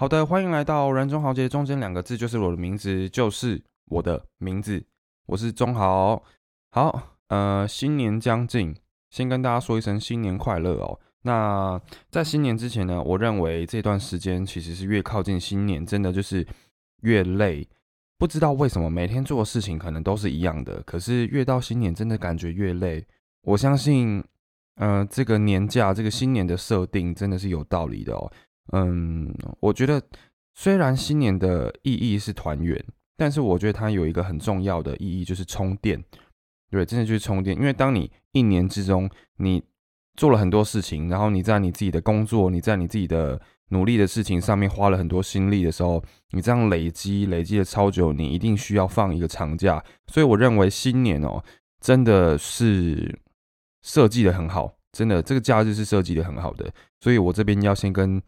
好的，欢迎来到人中豪杰，中间两个字就是我的名字，就是我的名字，我是中豪。好，呃，新年将近，先跟大家说一声新年快乐哦。那在新年之前呢，我认为这段时间其实是越靠近新年，真的就是越累。不知道为什么每天做的事情可能都是一样的，可是越到新年，真的感觉越累。我相信，呃，这个年假，这个新年的设定真的是有道理的哦。嗯，我觉得虽然新年的意义是团圆，但是我觉得它有一个很重要的意义，就是充电。对，真的就是充电。因为当你一年之中你做了很多事情，然后你在你自己的工作，你在你自己的努力的事情上面花了很多心力的时候，你这样累积累积了超久，你一定需要放一个长假。所以我认为新年哦，真的是设计的很好，真的这个假日是设计的很好的。所以我这边要先跟。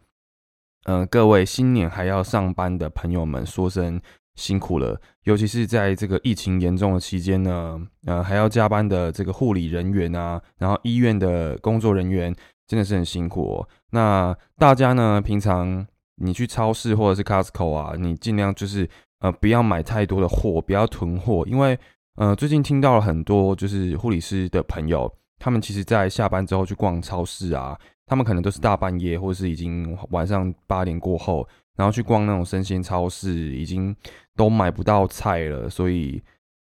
嗯，各位新年还要上班的朋友们，说声辛苦了。尤其是在这个疫情严重的期间呢，呃，还要加班的这个护理人员啊，然后医院的工作人员，真的是很辛苦。那大家呢，平常你去超市或者是 Costco 啊，你尽量就是呃不要买太多的货，不要囤货，因为呃最近听到了很多就是护理师的朋友，他们其实在下班之后去逛超市啊。他们可能都是大半夜，或是已经晚上八点过后，然后去逛那种生鲜超市，已经都买不到菜了，所以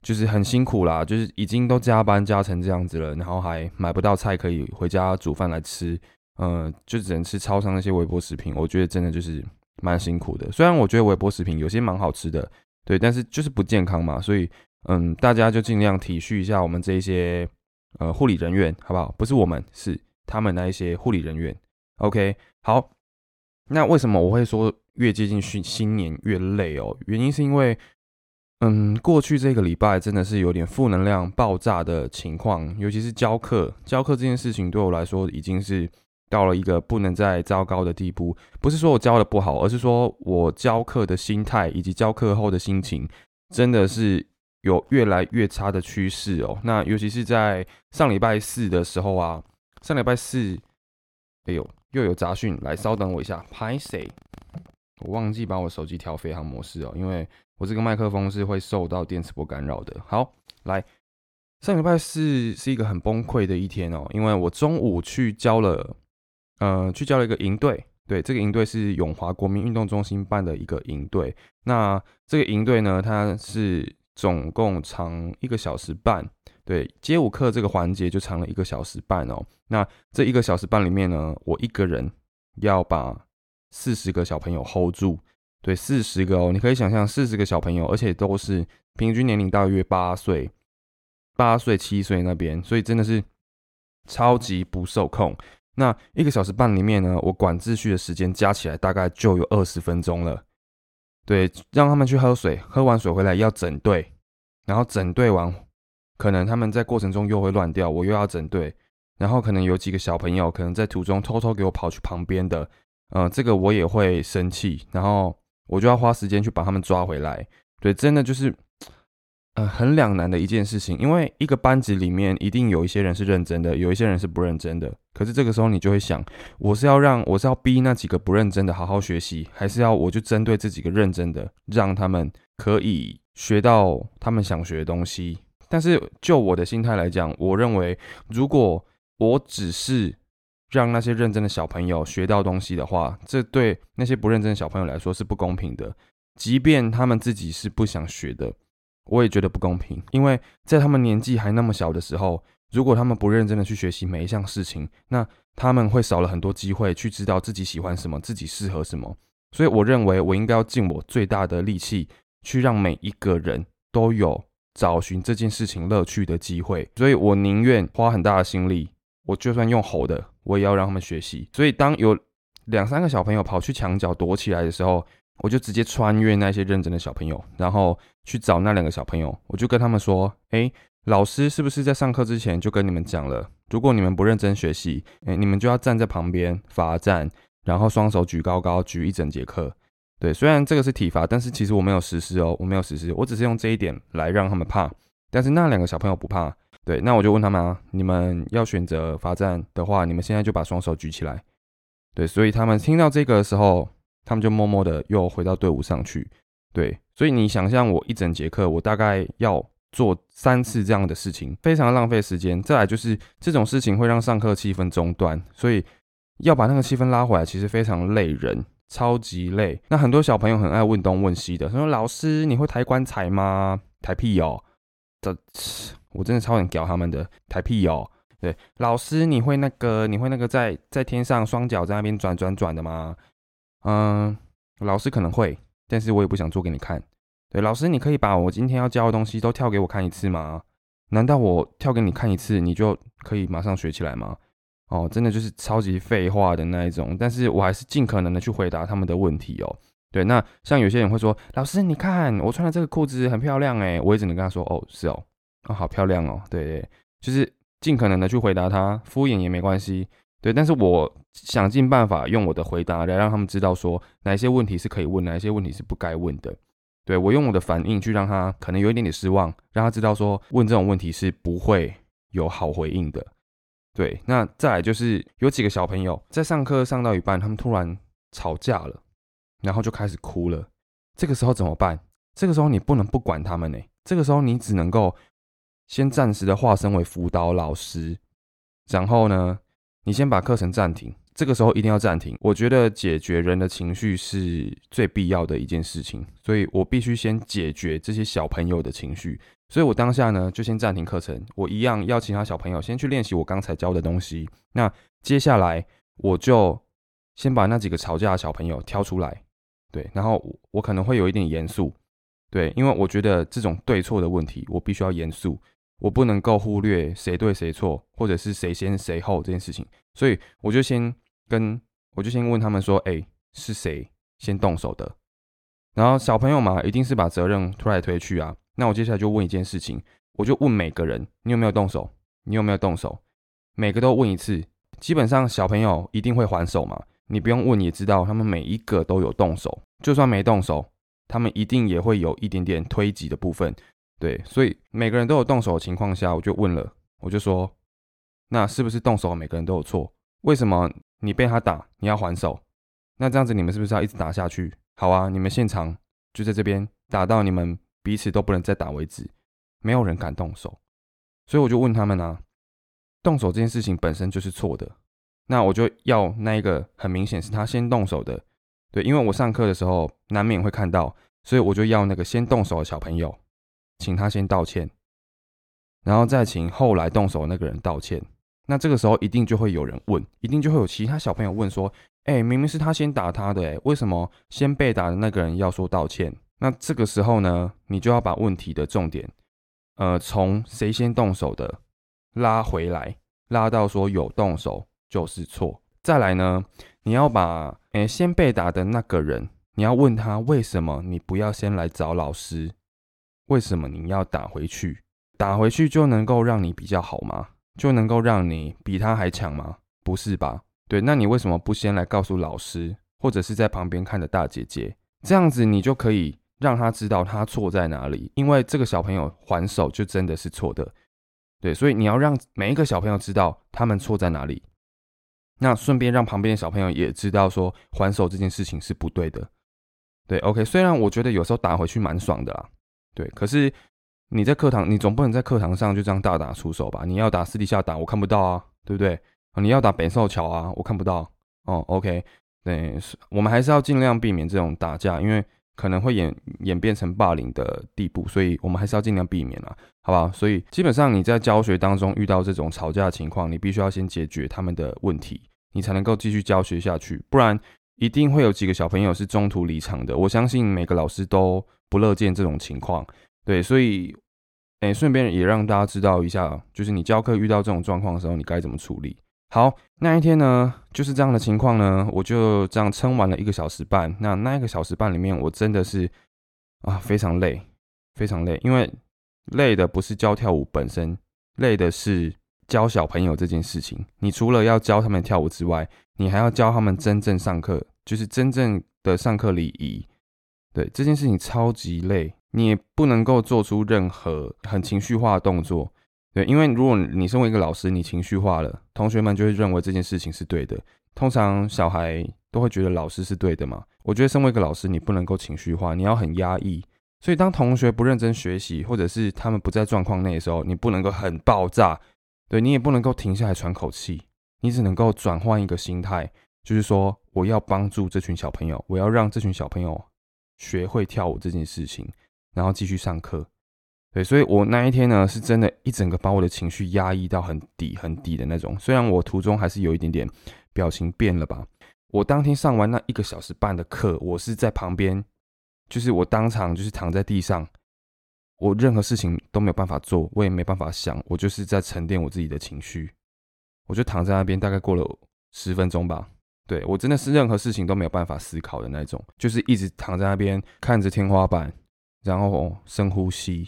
就是很辛苦啦。就是已经都加班加成这样子了，然后还买不到菜可以回家煮饭来吃，嗯，就只能吃超商那些微波食品。我觉得真的就是蛮辛苦的。虽然我觉得微波食品有些蛮好吃的，对，但是就是不健康嘛，所以嗯，大家就尽量体恤一下我们这些呃护理人员，好不好？不是我们是。他们那一些护理人员，OK，好，那为什么我会说越接近新新年越累哦？原因是因为，嗯，过去这个礼拜真的是有点负能量爆炸的情况，尤其是教课，教课这件事情对我来说已经是到了一个不能再糟糕的地步。不是说我教的不好，而是说我教课的心态以及教课后的心情，真的是有越来越差的趋势哦。那尤其是在上礼拜四的时候啊。上礼拜四，哎呦，又有杂讯，来稍等我一下。拍谁？我忘记把我手机调飞行模式哦，因为我这个麦克风是会受到电磁波干扰的。好，来，上礼拜四是一个很崩溃的一天哦，因为我中午去交了，呃，去交了一个营队。对，这个营队是永华国民运动中心办的一个营队。那这个营队呢，它是总共长一个小时半。对街舞课这个环节就长了一个小时半哦。那这一个小时半里面呢，我一个人要把四十个小朋友 hold 住。对，四十个哦，你可以想象四十个小朋友，而且都是平均年龄大约八岁、八岁、七岁那边，所以真的是超级不受控。那一个小时半里面呢，我管秩序的时间加起来大概就有二十分钟了。对，让他们去喝水，喝完水回来要整队，然后整队完。可能他们在过程中又会乱掉，我又要整队，然后可能有几个小朋友可能在途中偷偷给我跑去旁边的，呃，这个我也会生气，然后我就要花时间去把他们抓回来。对，真的就是，呃，很两难的一件事情，因为一个班级里面一定有一些人是认真的，有一些人是不认真的。可是这个时候你就会想，我是要让我是要逼那几个不认真的好好学习，还是要我就针对这几个认真的，让他们可以学到他们想学的东西？但是就我的心态来讲，我认为如果我只是让那些认真的小朋友学到东西的话，这对那些不认真的小朋友来说是不公平的。即便他们自己是不想学的，我也觉得不公平。因为在他们年纪还那么小的时候，如果他们不认真的去学习每一项事情，那他们会少了很多机会去知道自己喜欢什么，自己适合什么。所以我认为我应该要尽我最大的力气，去让每一个人都有。找寻这件事情乐趣的机会，所以我宁愿花很大的心力，我就算用吼的，我也要让他们学习。所以当有两三个小朋友跑去墙角躲起来的时候，我就直接穿越那些认真的小朋友，然后去找那两个小朋友，我就跟他们说：“哎，老师是不是在上课之前就跟你们讲了，如果你们不认真学习，哎，你们就要站在旁边罚站，然后双手举高高，举一整节课。”对，虽然这个是体罚，但是其实我没有实施哦，我没有实施，我只是用这一点来让他们怕。但是那两个小朋友不怕。对，那我就问他们啊，你们要选择罚站的话，你们现在就把双手举起来。对，所以他们听到这个的时候，他们就默默的又回到队伍上去。对，所以你想象我一整节课，我大概要做三次这样的事情，非常浪费时间。再来就是这种事情会让上课气氛中断，所以要把那个气氛拉回来，其实非常累人，超级累。那很多小朋友很爱问东问西的，他说：“老师，你会抬棺材吗？抬屁哦！”这我真的超想屌他们的，抬屁哦！对，老师，你会那个，你会那个在在天上双脚在那边转转转的吗？嗯，老师可能会。但是我也不想做给你看。对，老师，你可以把我今天要教的东西都跳给我看一次吗？难道我跳给你看一次，你就可以马上学起来吗？哦，真的就是超级废话的那一种。但是我还是尽可能的去回答他们的问题哦。对，那像有些人会说，老师，你看我穿的这个裤子很漂亮诶，我也只能跟他说，哦，是哦，啊，好漂亮哦。对对，就是尽可能的去回答他，敷衍也没关系。对，但是我想尽办法用我的回答来让他们知道说哪些问题是可以问，哪些问题是不该问的。对我用我的反应去让他可能有一点点失望，让他知道说问这种问题是不会有好回应的。对，那再来就是有几个小朋友在上课上到一半，他们突然吵架了，然后就开始哭了。这个时候怎么办？这个时候你不能不管他们呢。这个时候你只能够先暂时的化身为辅导老师，然后呢？你先把课程暂停，这个时候一定要暂停。我觉得解决人的情绪是最必要的一件事情，所以我必须先解决这些小朋友的情绪。所以我当下呢就先暂停课程，我一样邀其他小朋友先去练习我刚才教的东西。那接下来我就先把那几个吵架的小朋友挑出来，对，然后我可能会有一点严肃，对，因为我觉得这种对错的问题，我必须要严肃。我不能够忽略谁对谁错，或者是谁先谁后这件事情，所以我就先跟我就先问他们说：“哎，是谁先动手的？”然后小朋友嘛，一定是把责任推来推去啊。那我接下来就问一件事情，我就问每个人：“你有没有动手？你有没有动手？”每个都问一次，基本上小朋友一定会还手嘛。你不用问也知道，他们每一个都有动手，就算没动手，他们一定也会有一点点推挤的部分。对，所以每个人都有动手的情况下，我就问了，我就说，那是不是动手每个人都有错？为什么你被他打，你要还手？那这样子你们是不是要一直打下去？好啊，你们现场就在这边打到你们彼此都不能再打为止，没有人敢动手。所以我就问他们啊，动手这件事情本身就是错的，那我就要那一个很明显是他先动手的，对，因为我上课的时候难免会看到，所以我就要那个先动手的小朋友。请他先道歉，然后再请后来动手的那个人道歉。那这个时候一定就会有人问，一定就会有其他小朋友问说：“哎，明明是他先打他的，哎，为什么先被打的那个人要说道歉？”那这个时候呢，你就要把问题的重点，呃，从谁先动手的拉回来，拉到说有动手就是错。再来呢，你要把诶先被打的那个人，你要问他为什么你不要先来找老师。为什么你要打回去？打回去就能够让你比较好吗？就能够让你比他还强吗？不是吧？对，那你为什么不先来告诉老师，或者是在旁边看的大姐姐？这样子你就可以让他知道他错在哪里。因为这个小朋友还手就真的是错的，对，所以你要让每一个小朋友知道他们错在哪里。那顺便让旁边的小朋友也知道说还手这件事情是不对的。对，OK，虽然我觉得有时候打回去蛮爽的啦。对，可是你在课堂，你总不能在课堂上就这样大打出手吧？你要打私底下打，我看不到啊，对不对？你要打北寿桥啊，我看不到。哦，OK，对，我们还是要尽量避免这种打架，因为可能会演演变成霸凌的地步，所以我们还是要尽量避免啦，好吧？所以基本上你在教学当中遇到这种吵架的情况，你必须要先解决他们的问题，你才能够继续教学下去，不然一定会有几个小朋友是中途离场的。我相信每个老师都。不乐见这种情况，对，所以，哎，顺便也让大家知道一下，就是你教课遇到这种状况的时候，你该怎么处理。好，那一天呢，就是这样的情况呢，我就这样撑完了一个小时半。那那一个小时半里面，我真的是啊，非常累，非常累，因为累的不是教跳舞本身，累的是教小朋友这件事情。你除了要教他们跳舞之外，你还要教他们真正上课，就是真正的上课礼仪。对这件事情超级累，你也不能够做出任何很情绪化的动作。对，因为如果你身为一个老师，你情绪化了，同学们就会认为这件事情是对的。通常小孩都会觉得老师是对的嘛。我觉得身为一个老师，你不能够情绪化，你要很压抑。所以当同学不认真学习，或者是他们不在状况内的时候，你不能够很爆炸，对你也不能够停下来喘口气，你只能够转换一个心态，就是说我要帮助这群小朋友，我要让这群小朋友学会跳舞这件事情，然后继续上课。对，所以我那一天呢，是真的一整个把我的情绪压抑到很低很低的那种。虽然我途中还是有一点点表情变了吧。我当天上完那一个小时半的课，我是在旁边，就是我当场就是躺在地上，我任何事情都没有办法做，我也没办法想，我就是在沉淀我自己的情绪。我就躺在那边，大概过了十分钟吧。对我真的是任何事情都没有办法思考的那种，就是一直躺在那边看着天花板，然后深呼吸。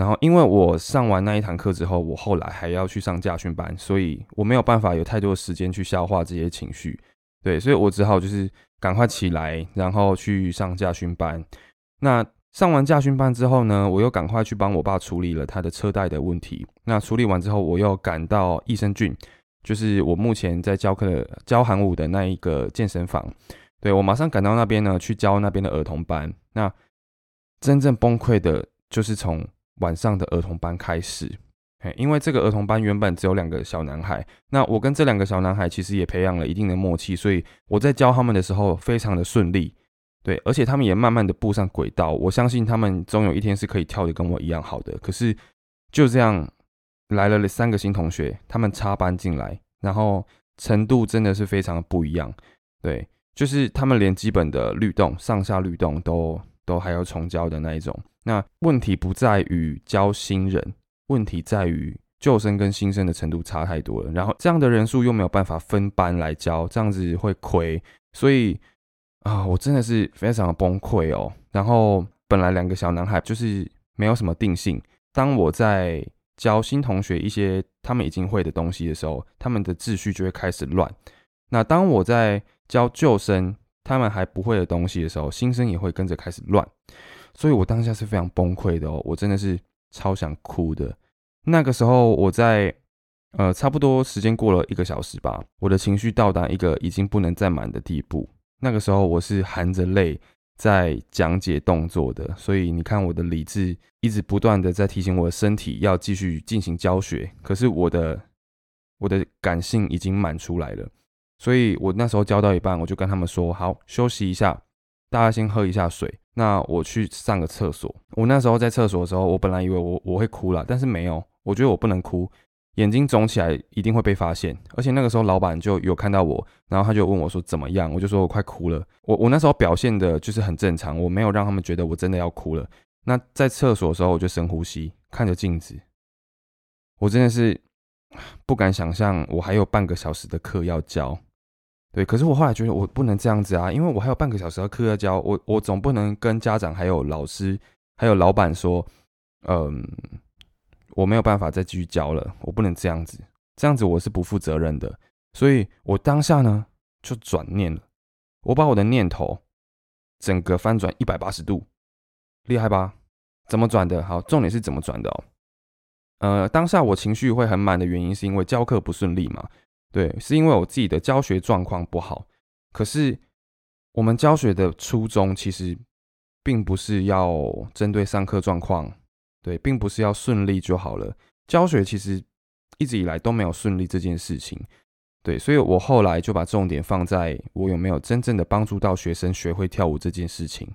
然后因为我上完那一堂课之后，我后来还要去上驾训班，所以我没有办法有太多时间去消化这些情绪。对，所以我只好就是赶快起来，然后去上驾训班。那上完驾训班之后呢，我又赶快去帮我爸处理了他的车贷的问题。那处理完之后，我又赶到益生菌，就是我目前在教课的教韩舞的那一个健身房。对我马上赶到那边呢，去教那边的儿童班。那真正崩溃的就是从晚上的儿童班开始。因为这个儿童班原本只有两个小男孩，那我跟这两个小男孩其实也培养了一定的默契，所以我在教他们的时候非常的顺利，对，而且他们也慢慢的步上轨道，我相信他们终有一天是可以跳的跟我一样好的。可是就这样来了三个新同学，他们插班进来，然后程度真的是非常的不一样，对，就是他们连基本的律动、上下律动都都还要重教的那一种。那问题不在于教新人。问题在于旧生跟新生的程度差太多了，然后这样的人数又没有办法分班来教，这样子会亏，所以啊，我真的是非常的崩溃哦。然后本来两个小男孩就是没有什么定性，当我在教新同学一些他们已经会的东西的时候，他们的秩序就会开始乱。那当我在教旧生他们还不会的东西的时候，心声也会跟着开始乱，所以我当下是非常崩溃的哦，我真的是。超想哭的，那个时候我在，呃，差不多时间过了一个小时吧，我的情绪到达一个已经不能再满的地步。那个时候我是含着泪在讲解动作的，所以你看我的理智一直不断的在提醒我的身体要继续进行教学，可是我的我的感性已经满出来了，所以我那时候教到一半，我就跟他们说：好，休息一下，大家先喝一下水。那我去上个厕所。我那时候在厕所的时候，我本来以为我我会哭了，但是没有。我觉得我不能哭，眼睛肿起来一定会被发现。而且那个时候老板就有看到我，然后他就问我说怎么样？我就说我快哭了。我我那时候表现的就是很正常，我没有让他们觉得我真的要哭了。那在厕所的时候，我就深呼吸，看着镜子，我真的是不敢想象我还有半个小时的课要教。对，可是我后来觉得我不能这样子啊，因为我还有半个小时的课要教，我我总不能跟家长、还有老师、还有老板说，嗯，我没有办法再继续教了，我不能这样子，这样子我是不负责任的。所以我当下呢就转念了，我把我的念头整个翻转一百八十度，厉害吧？怎么转的？好，重点是怎么转的哦。呃，当下我情绪会很满的原因是因为教课不顺利嘛。对，是因为我自己的教学状况不好。可是我们教学的初衷其实并不是要针对上课状况，对，并不是要顺利就好了。教学其实一直以来都没有顺利这件事情。对，所以我后来就把重点放在我有没有真正的帮助到学生学会跳舞这件事情。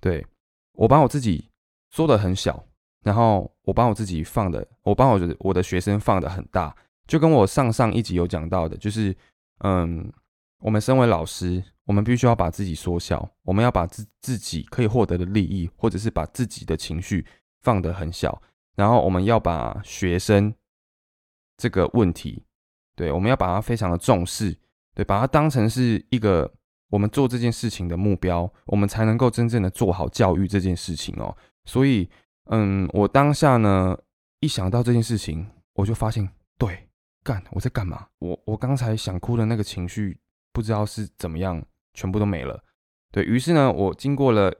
对我把我自己缩的很小，然后我把我自己放的，我把我的我的学生放的很大。就跟我上上一集有讲到的，就是，嗯，我们身为老师，我们必须要把自己缩小，我们要把自自己可以获得的利益，或者是把自己的情绪放得很小，然后我们要把学生这个问题，对，我们要把它非常的重视，对，把它当成是一个我们做这件事情的目标，我们才能够真正的做好教育这件事情哦。所以，嗯，我当下呢，一想到这件事情，我就发现，对。干，我在干嘛？我我刚才想哭的那个情绪，不知道是怎么样，全部都没了。对于是呢，我经过了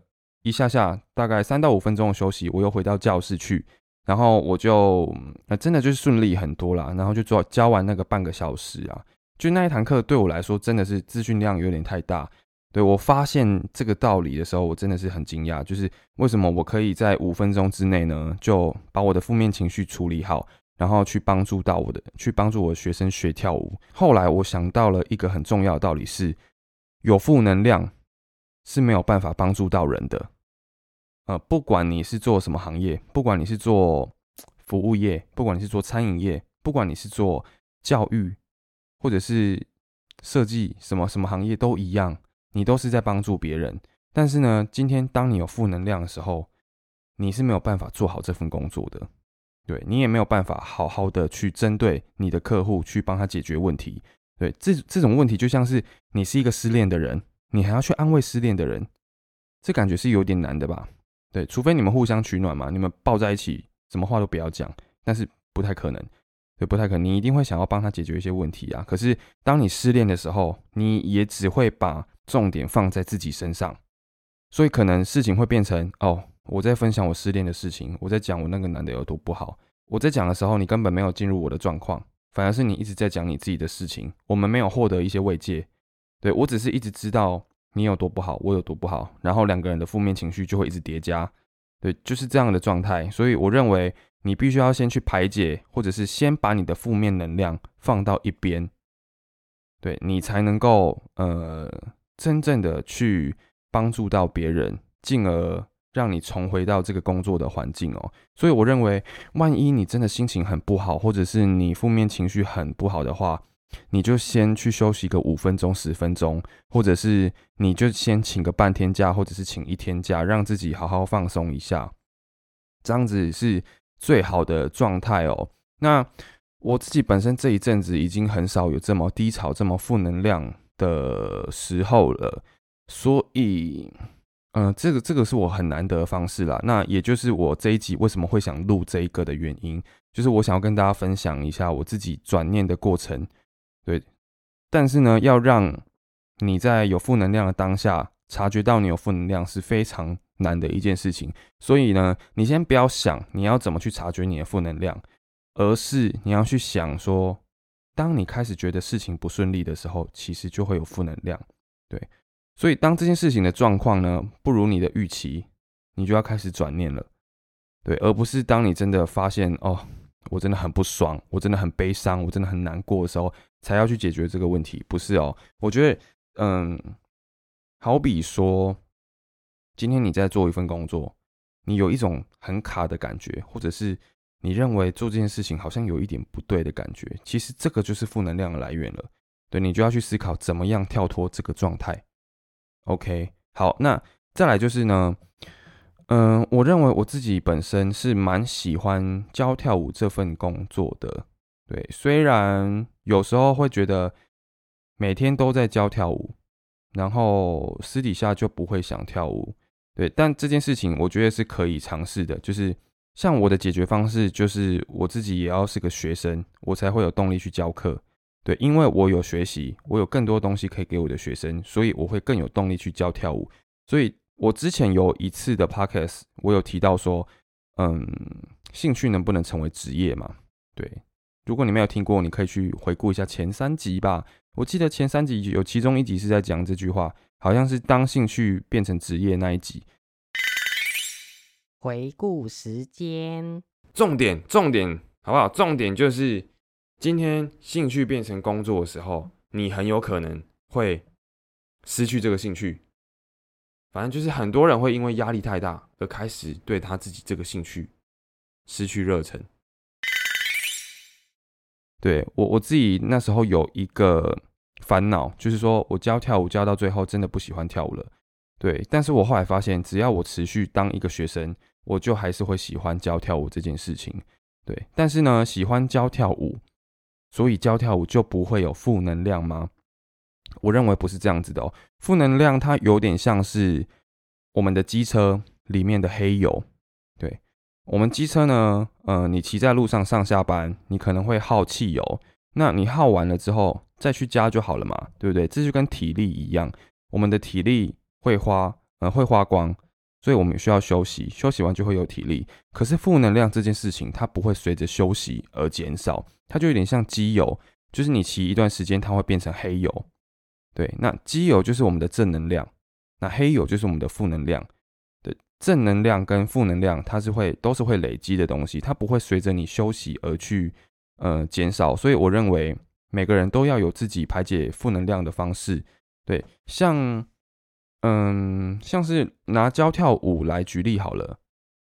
一下下，大概三到五分钟的休息，我又回到教室去，然后我就，那真的就是顺利很多啦。然后就做教完那个半个小时啊，就那一堂课对我来说真的是资讯量有点太大。对我发现这个道理的时候，我真的是很惊讶，就是为什么我可以在五分钟之内呢，就把我的负面情绪处理好，然后去帮助到我的，去帮助我的学生学跳舞。后来我想到了一个很重要的道理是，有负能量是没有办法帮助到人的。呃，不管你是做什么行业，不管你是做服务业，不管你是做餐饮业，不管你是做教育，或者是设计什么什么行业都一样。你都是在帮助别人，但是呢，今天当你有负能量的时候，你是没有办法做好这份工作的，对你也没有办法好好的去针对你的客户去帮他解决问题。对，这这种问题就像是你是一个失恋的人，你还要去安慰失恋的人，这感觉是有点难的吧？对，除非你们互相取暖嘛，你们抱在一起，什么话都不要讲，但是不太可能，对，不太可能，你一定会想要帮他解决一些问题啊。可是当你失恋的时候，你也只会把重点放在自己身上，所以可能事情会变成哦，我在分享我失恋的事情，我在讲我那个男的有多不好。我在讲的时候，你根本没有进入我的状况，反而是你一直在讲你自己的事情。我们没有获得一些慰藉，对我只是一直知道你有多不好，我有多不好，然后两个人的负面情绪就会一直叠加，对，就是这样的状态。所以我认为你必须要先去排解，或者是先把你的负面能量放到一边，对你才能够呃。真正的去帮助到别人，进而让你重回到这个工作的环境哦。所以我认为，万一你真的心情很不好，或者是你负面情绪很不好的话，你就先去休息个五分钟、十分钟，或者是你就先请个半天假，或者是请一天假，让自己好好放松一下，这样子是最好的状态哦。那我自己本身这一阵子已经很少有这么低潮、这么负能量。的时候了，所以，嗯，这个这个是我很难得的方式啦。那也就是我这一集为什么会想录这一个的原因，就是我想要跟大家分享一下我自己转念的过程。对，但是呢，要让你在有负能量的当下察觉到你有负能量是非常难的一件事情。所以呢，你先不要想你要怎么去察觉你的负能量，而是你要去想说。当你开始觉得事情不顺利的时候，其实就会有负能量，对。所以当这件事情的状况呢不如你的预期，你就要开始转念了，对，而不是当你真的发现哦，我真的很不爽，我真的很悲伤，我真的很难过的时候，才要去解决这个问题，不是哦。我觉得，嗯，好比说，今天你在做一份工作，你有一种很卡的感觉，或者是。你认为做这件事情好像有一点不对的感觉，其实这个就是负能量的来源了。对你就要去思考怎么样跳脱这个状态。OK，好，那再来就是呢，嗯，我认为我自己本身是蛮喜欢教跳舞这份工作的。对，虽然有时候会觉得每天都在教跳舞，然后私底下就不会想跳舞。对，但这件事情我觉得是可以尝试的，就是。像我的解决方式就是我自己也要是个学生，我才会有动力去教课。对，因为我有学习，我有更多东西可以给我的学生，所以我会更有动力去教跳舞。所以我之前有一次的 podcast，我有提到说，嗯，兴趣能不能成为职业嘛？对，如果你没有听过，你可以去回顾一下前三集吧。我记得前三集有其中一集是在讲这句话，好像是当兴趣变成职业那一集。回顾时间，重点重点好不好？重点就是今天兴趣变成工作的时候，你很有可能会失去这个兴趣。反正就是很多人会因为压力太大而开始对他自己这个兴趣失去热忱。对我我自己那时候有一个烦恼，就是说我教跳舞教到最后真的不喜欢跳舞了。对，但是我后来发现，只要我持续当一个学生。我就还是会喜欢教跳舞这件事情，对。但是呢，喜欢教跳舞，所以教跳舞就不会有负能量吗？我认为不是这样子的哦。负能量它有点像是我们的机车里面的黑油，对。我们机车呢，呃，你骑在路上上下班，你可能会耗汽油，那你耗完了之后再去加就好了嘛，对不对？这就跟体力一样，我们的体力会花，呃，会花光。所以我们需要休息，休息完就会有体力。可是负能量这件事情，它不会随着休息而减少，它就有点像机油，就是你骑一段时间，它会变成黑油。对，那机油就是我们的正能量，那黑油就是我们的负能量。对，正能量跟负能量它是会都是会累积的东西，它不会随着你休息而去呃减少。所以我认为每个人都要有自己排解负能量的方式。对，像嗯像是拿教跳舞来举例好了。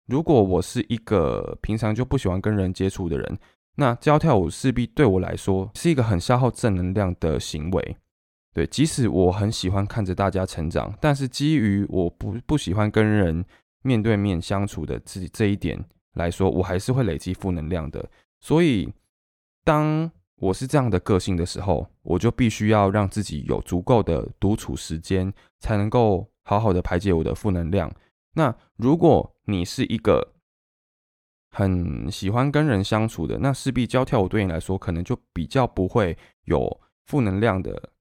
如果我是一个平常就不喜欢跟人接触的人，那教跳舞势必对我来说是一个很消耗正能量的行为。对，即使我很喜欢看着大家成长，但是基于我不不喜欢跟人面对面相处的这这一点来说，我还是会累积负能量的。所以，当我是这样的个性的时候，我就必须要让自己有足够的独处时间，才能够好好的排解我的负能量。那如果你是一个很喜欢跟人相处的，那势必教跳舞对你来说可能就比较不会有负能量的，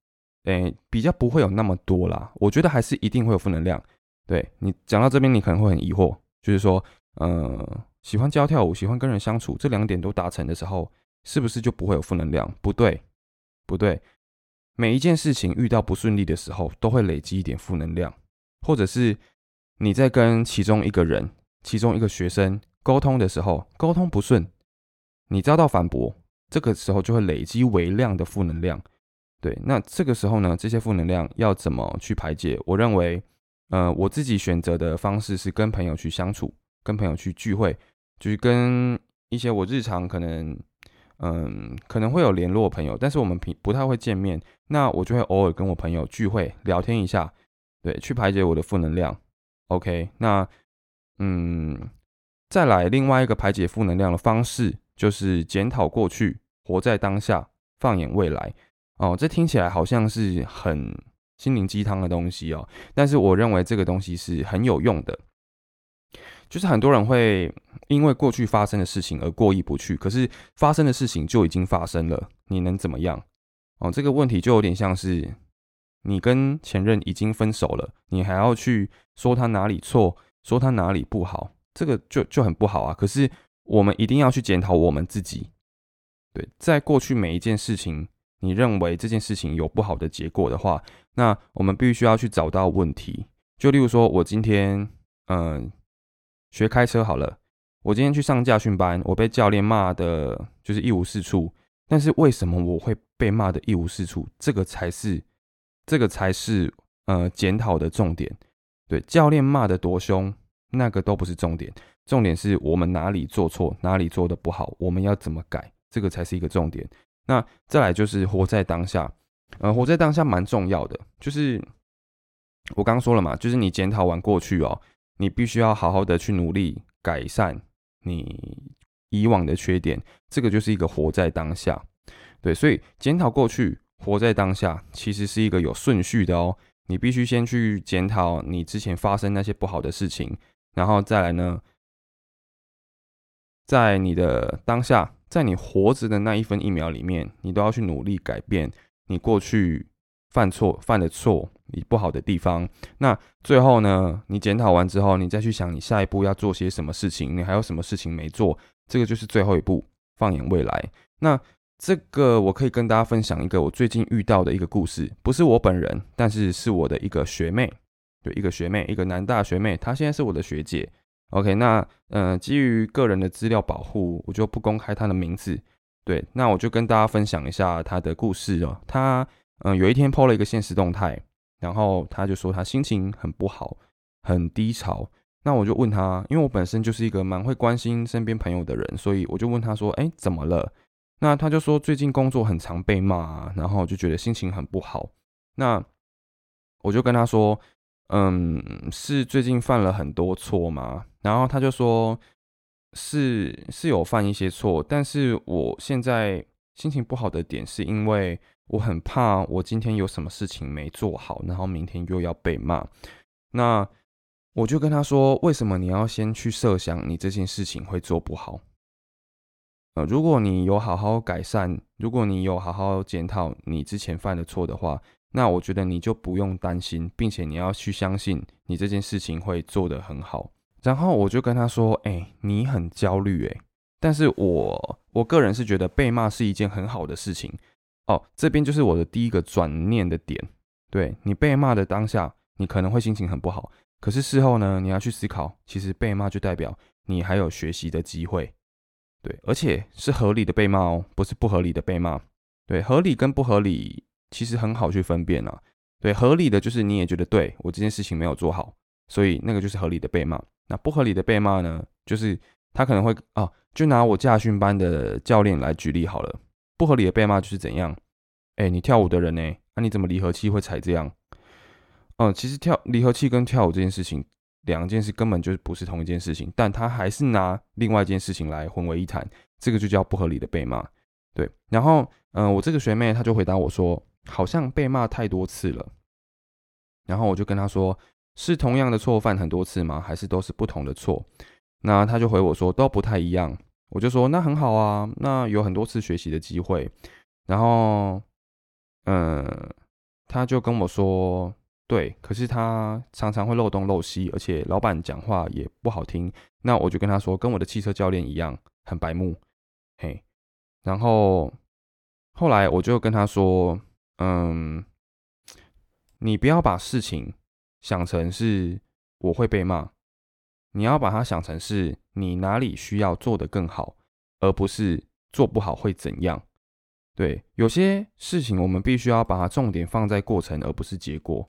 诶，比较不会有那么多啦。我觉得还是一定会有负能量。对你讲到这边，你可能会很疑惑，就是说，呃，喜欢教跳舞，喜欢跟人相处，这两点都达成的时候，是不是就不会有负能量？不对，不对，每一件事情遇到不顺利的时候，都会累积一点负能量，或者是。你在跟其中一个人、其中一个学生沟通的时候，沟通不顺，你遭到反驳，这个时候就会累积微量的负能量。对，那这个时候呢，这些负能量要怎么去排解？我认为，呃，我自己选择的方式是跟朋友去相处，跟朋友去聚会，就是跟一些我日常可能，嗯，可能会有联络朋友，但是我们平不太会见面，那我就会偶尔跟我朋友聚会聊天一下，对，去排解我的负能量。OK，那嗯，再来另外一个排解负能量的方式，就是检讨过去，活在当下，放眼未来。哦，这听起来好像是很心灵鸡汤的东西哦，但是我认为这个东西是很有用的。就是很多人会因为过去发生的事情而过意不去，可是发生的事情就已经发生了，你能怎么样？哦，这个问题就有点像是。你跟前任已经分手了，你还要去说他哪里错，说他哪里不好，这个就就很不好啊。可是我们一定要去检讨我们自己。对，在过去每一件事情，你认为这件事情有不好的结果的话，那我们必须要去找到问题。就例如说，我今天嗯学开车好了，我今天去上驾训班，我被教练骂的就是一无是处。但是为什么我会被骂的一无是处？这个才是。这个才是呃检讨的重点，对教练骂的多凶，那个都不是重点，重点是我们哪里做错，哪里做的不好，我们要怎么改，这个才是一个重点。那再来就是活在当下，呃，活在当下蛮重要的，就是我刚刚说了嘛，就是你检讨完过去哦，你必须要好好的去努力改善你以往的缺点，这个就是一个活在当下，对，所以检讨过去。活在当下其实是一个有顺序的哦，你必须先去检讨你之前发生那些不好的事情，然后再来呢，在你的当下，在你活着的那一分一秒里面，你都要去努力改变你过去犯错犯的错，你不好的地方。那最后呢，你检讨完之后，你再去想你下一步要做些什么事情，你还有什么事情没做，这个就是最后一步，放眼未来。那。这个我可以跟大家分享一个我最近遇到的一个故事，不是我本人，但是是我的一个学妹，对，一个学妹，一个南大学妹，她现在是我的学姐。OK，那嗯，基于个人的资料保护，我就不公开她的名字。对，那我就跟大家分享一下她的故事哦。她嗯，有一天 PO 了一个现实动态，然后他就说他心情很不好，很低潮。那我就问他，因为我本身就是一个蛮会关心身边朋友的人，所以我就问他说，哎，怎么了？那他就说最近工作很常被骂，然后就觉得心情很不好。那我就跟他说，嗯，是最近犯了很多错吗？然后他就说，是是有犯一些错，但是我现在心情不好的点是因为我很怕我今天有什么事情没做好，然后明天又要被骂。那我就跟他说，为什么你要先去设想你这件事情会做不好？呃如果你有好好改善，如果你有好好检讨你之前犯的错的话，那我觉得你就不用担心，并且你要去相信你这件事情会做得很好。然后我就跟他说：“哎，你很焦虑哎，但是我我个人是觉得被骂是一件很好的事情哦。这边就是我的第一个转念的点，对你被骂的当下，你可能会心情很不好，可是事后呢，你要去思考，其实被骂就代表你还有学习的机会，对，而且是合理的被骂哦，不是不合理的被骂。对，合理跟不合理其实很好去分辨啊。对，合理的就是你也觉得对我这件事情没有做好，所以那个就是合理的被骂。那不合理的被骂呢，就是他可能会啊，就拿我驾训班的教练来举例好了。不合理的被骂就是怎样？哎，你跳舞的人呢？那你怎么离合器会踩这样？嗯，其实跳离合器跟跳舞这件事情，两件事根本就不是同一件事情，但他还是拿另外一件事情来混为一谈，这个就叫不合理的被骂。对，然后，嗯，我这个学妹她就回答我说，好像被骂太多次了。然后我就跟她说，是同样的错犯很多次吗？还是都是不同的错？那他就回我说，都不太一样。我就说，那很好啊，那有很多次学习的机会。然后，嗯，他就跟我说，对，可是他常常会漏东漏西，而且老板讲话也不好听。那我就跟他说，跟我的汽车教练一样，很白目，嘿。然后后来我就跟他说：“嗯，你不要把事情想成是我会被骂，你要把它想成是你哪里需要做得更好，而不是做不好会怎样。对，有些事情我们必须要把它重点放在过程，而不是结果。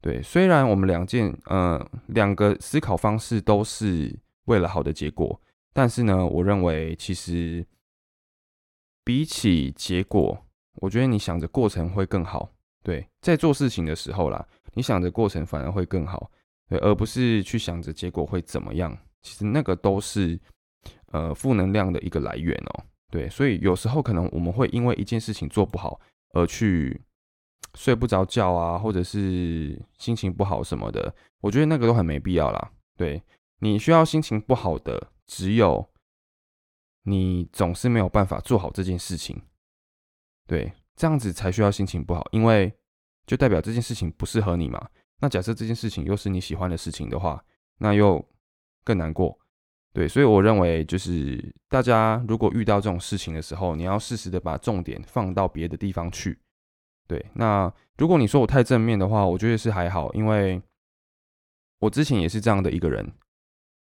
对，虽然我们两件，呃，两个思考方式都是为了好的结果，但是呢，我认为其实。”比起结果，我觉得你想着过程会更好。对，在做事情的时候啦，你想着过程反而会更好，对，而不是去想着结果会怎么样。其实那个都是呃负能量的一个来源哦。对，所以有时候可能我们会因为一件事情做不好而去睡不着觉啊，或者是心情不好什么的。我觉得那个都很没必要啦。对你需要心情不好的只有。你总是没有办法做好这件事情，对，这样子才需要心情不好，因为就代表这件事情不适合你嘛。那假设这件事情又是你喜欢的事情的话，那又更难过，对。所以我认为，就是大家如果遇到这种事情的时候，你要适时的把重点放到别的地方去，对。那如果你说我太正面的话，我觉得是还好，因为我之前也是这样的一个人，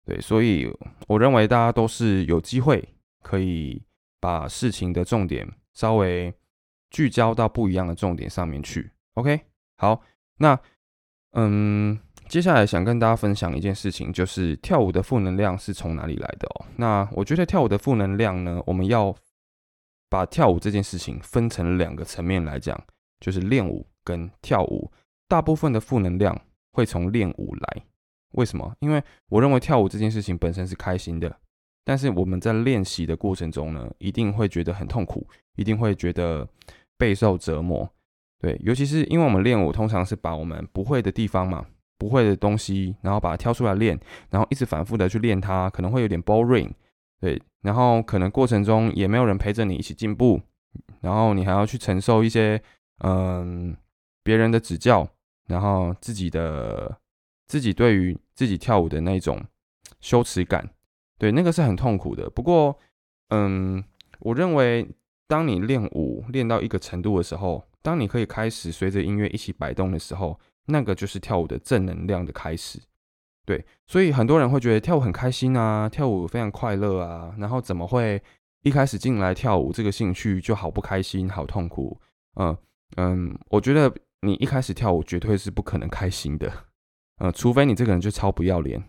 对，所以我认为大家都是有机会。可以把事情的重点稍微聚焦到不一样的重点上面去。OK，好，那嗯，接下来想跟大家分享一件事情，就是跳舞的负能量是从哪里来的哦？那我觉得跳舞的负能量呢，我们要把跳舞这件事情分成两个层面来讲，就是练舞跟跳舞。大部分的负能量会从练舞来，为什么？因为我认为跳舞这件事情本身是开心的。但是我们在练习的过程中呢，一定会觉得很痛苦，一定会觉得备受折磨。对，尤其是因为我们练舞通常是把我们不会的地方嘛，不会的东西，然后把它挑出来练，然后一直反复的去练它，可能会有点 boring。对，然后可能过程中也没有人陪着你一起进步，然后你还要去承受一些嗯别人的指教，然后自己的自己对于自己跳舞的那种羞耻感。对，那个是很痛苦的。不过，嗯，我认为，当你练舞练到一个程度的时候，当你可以开始随着音乐一起摆动的时候，那个就是跳舞的正能量的开始。对，所以很多人会觉得跳舞很开心啊，跳舞非常快乐啊，然后怎么会一开始进来跳舞这个兴趣就好不开心、好痛苦？嗯嗯，我觉得你一开始跳舞绝对是不可能开心的，呃，除非你这个人就超不要脸。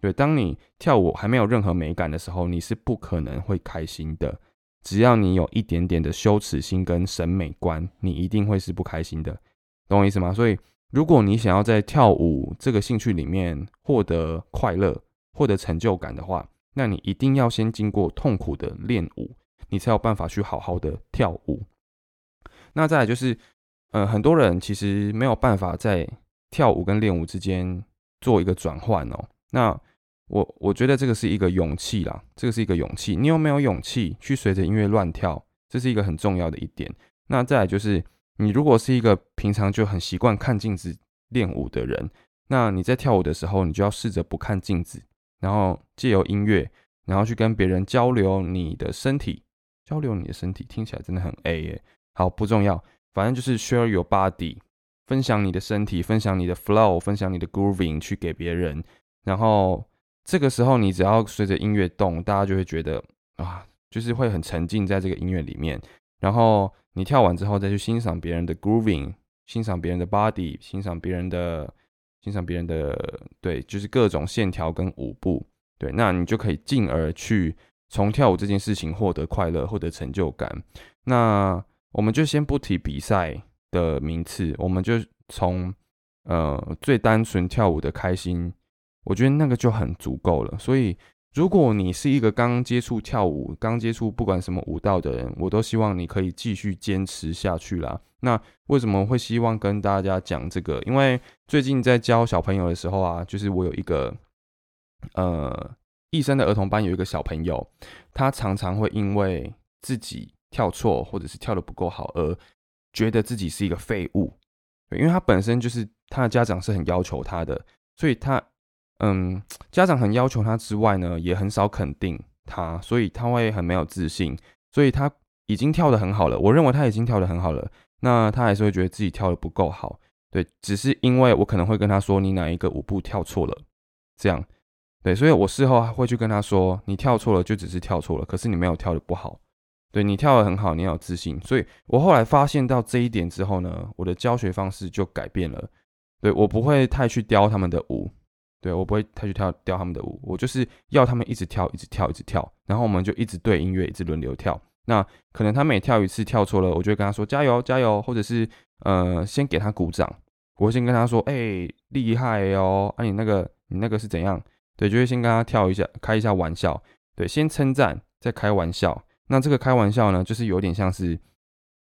对，当你跳舞还没有任何美感的时候，你是不可能会开心的。只要你有一点点的羞耻心跟审美观，你一定会是不开心的，懂我意思吗？所以，如果你想要在跳舞这个兴趣里面获得快乐、获得成就感的话，那你一定要先经过痛苦的练舞，你才有办法去好好的跳舞。那再来就是，呃，很多人其实没有办法在跳舞跟练舞之间做一个转换哦。那我我觉得这个是一个勇气啦，这个是一个勇气。你有没有勇气去随着音乐乱跳？这是一个很重要的一点。那再来就是，你如果是一个平常就很习惯看镜子练舞的人，那你在跳舞的时候，你就要试着不看镜子，然后借由音乐，然后去跟别人交流你的身体，交流你的身体，听起来真的很 A 耶。好，不重要，反正就是 share your body，分享你的身体，分享你的 flow，分享你的 grooving 去给别人。然后这个时候，你只要随着音乐动，大家就会觉得啊，就是会很沉浸在这个音乐里面。然后你跳完之后，再去欣赏别人的 grooving，欣赏别人的 body，欣赏别人的，欣赏别人的，对，就是各种线条跟舞步。对，那你就可以进而去从跳舞这件事情获得快乐，获得成就感。那我们就先不提比赛。的名次，我们就从呃最单纯跳舞的开心，我觉得那个就很足够了。所以，如果你是一个刚接触跳舞、刚接触不管什么舞蹈的人，我都希望你可以继续坚持下去啦。那为什么会希望跟大家讲这个？因为最近在教小朋友的时候啊，就是我有一个呃一生的儿童班，有一个小朋友，他常常会因为自己跳错或者是跳的不够好而。觉得自己是一个废物，因为他本身就是他的家长是很要求他的，所以他，嗯，家长很要求他之外呢，也很少肯定他，所以他会很没有自信，所以他已经跳的很好了，我认为他已经跳的很好了，那他还是会觉得自己跳的不够好，对，只是因为我可能会跟他说你哪一个舞步跳错了，这样，对，所以我事后会去跟他说你跳错了就只是跳错了，可是你没有跳的不好。对你跳的很好，你要有自信。所以我后来发现到这一点之后呢，我的教学方式就改变了。对我不会太去雕他们的舞，对我不会太去跳雕他们的舞，我就是要他们一直跳，一直跳，一直跳，然后我们就一直对音乐，一直轮流跳。那可能他每跳一次跳错了，我就会跟他说加油加油，或者是呃先给他鼓掌。我会先跟他说，哎厉害哦，啊你那个你那个是怎样？对，就会先跟他跳一下，开一下玩笑。对，先称赞，再开玩笑。那这个开玩笑呢，就是有点像是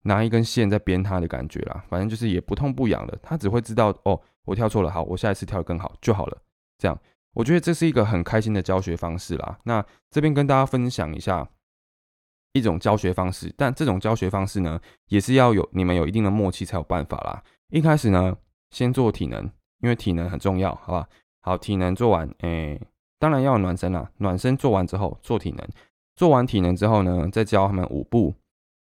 拿一根线在编他的感觉啦，反正就是也不痛不痒的，他只会知道哦，我跳错了，好，我下一次跳得更好就好了。这样，我觉得这是一个很开心的教学方式啦。那这边跟大家分享一下一种教学方式，但这种教学方式呢，也是要有你们有一定的默契才有办法啦。一开始呢，先做体能，因为体能很重要，好吧？好，体能做完，哎，当然要暖身啦。暖身做完之后，做体能。做完体能之后呢，再教他们舞步。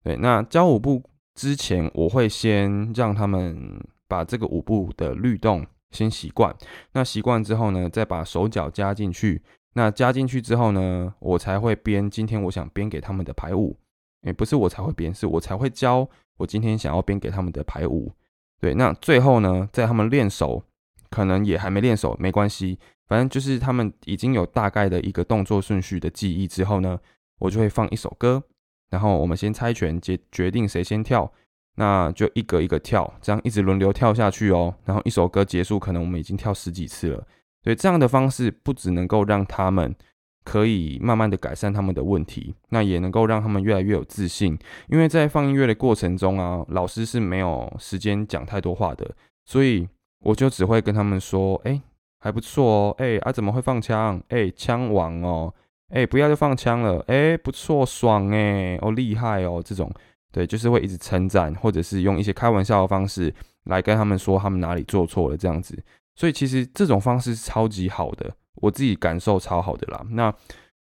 对，那教舞步之前，我会先让他们把这个舞步的律动先习惯。那习惯之后呢，再把手脚加进去。那加进去之后呢，我才会编今天我想编给他们的排舞。诶，不是我才会编，是我才会教我今天想要编给他们的排舞。对，那最后呢，在他们练手，可能也还没练手，没关系。反正就是他们已经有大概的一个动作顺序的记忆之后呢，我就会放一首歌，然后我们先猜拳决决定谁先跳，那就一格一个跳，这样一直轮流跳下去哦。然后一首歌结束，可能我们已经跳十几次了。所以这样的方式不只能够让他们可以慢慢的改善他们的问题，那也能够让他们越来越有自信。因为在放音乐的过程中啊，老师是没有时间讲太多话的，所以我就只会跟他们说，哎。还不错哦，哎啊怎么会放枪？哎枪王哦，哎不要就放枪了，哎不错爽哎哦厉害哦这种，对就是会一直称赞，或者是用一些开玩笑的方式来跟他们说他们哪里做错了这样子，所以其实这种方式是超级好的，我自己感受超好的啦。那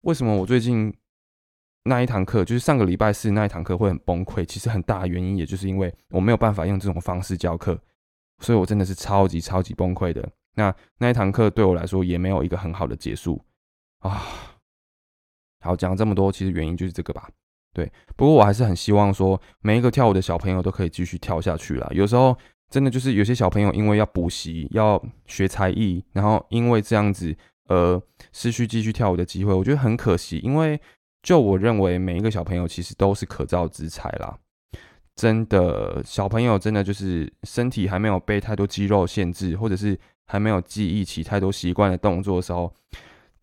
为什么我最近那一堂课就是上个礼拜四那一堂课会很崩溃？其实很大的原因也就是因为我没有办法用这种方式教课，所以我真的是超级超级崩溃的。那那一堂课对我来说也没有一个很好的结束啊。好，讲这么多，其实原因就是这个吧。对，不过我还是很希望说，每一个跳舞的小朋友都可以继续跳下去啦。有时候真的就是有些小朋友因为要补习、要学才艺，然后因为这样子而失去继续跳舞的机会，我觉得很可惜。因为就我认为，每一个小朋友其实都是可造之材啦。真的，小朋友真的就是身体还没有被太多肌肉限制，或者是。还没有记忆起太多习惯的动作的时候，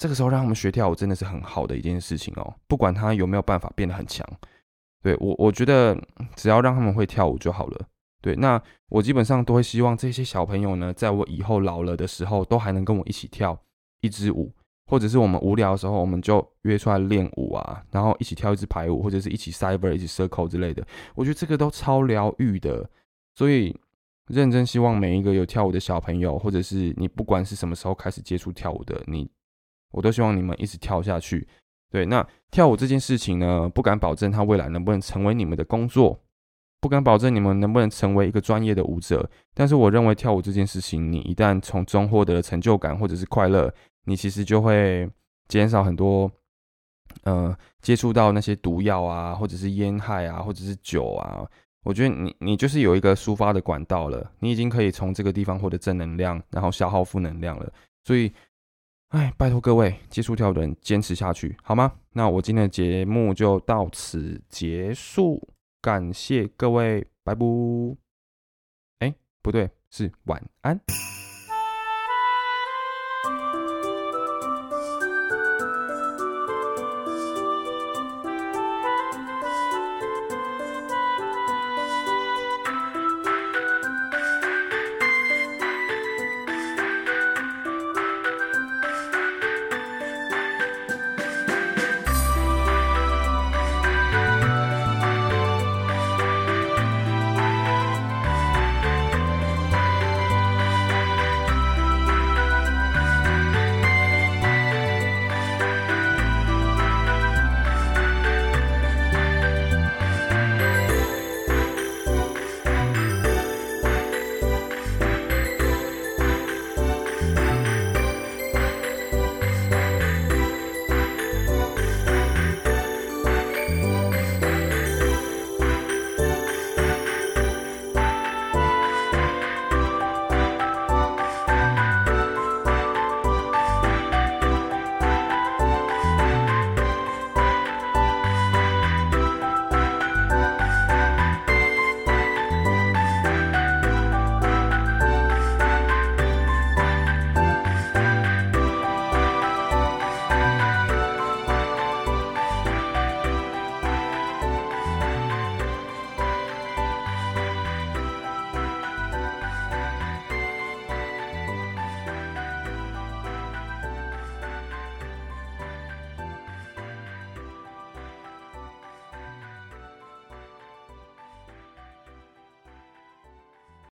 这个时候让他们学跳舞真的是很好的一件事情哦。不管他有没有办法变得很强，对我我觉得只要让他们会跳舞就好了。对，那我基本上都会希望这些小朋友呢，在我以后老了的时候，都还能跟我一起跳一支舞，或者是我们无聊的时候，我们就约出来练舞啊，然后一起跳一支排舞，或者是一起 cyber 一起 circle 之类的。我觉得这个都超疗愈的，所以。认真希望每一个有跳舞的小朋友，或者是你不管是什么时候开始接触跳舞的你，我都希望你们一直跳下去。对，那跳舞这件事情呢，不敢保证它未来能不能成为你们的工作，不敢保证你们能不能成为一个专业的舞者，但是我认为跳舞这件事情，你一旦从中获得了成就感或者是快乐，你其实就会减少很多，呃，接触到那些毒药啊，或者是烟害啊，或者是酒啊。我觉得你你就是有一个抒发的管道了，你已经可以从这个地方获得正能量，然后消耗负能量了。所以，哎，拜托各位接触跳的人坚持下去，好吗？那我今天的节目就到此结束，感谢各位，拜拜。哎，不对，是晚安。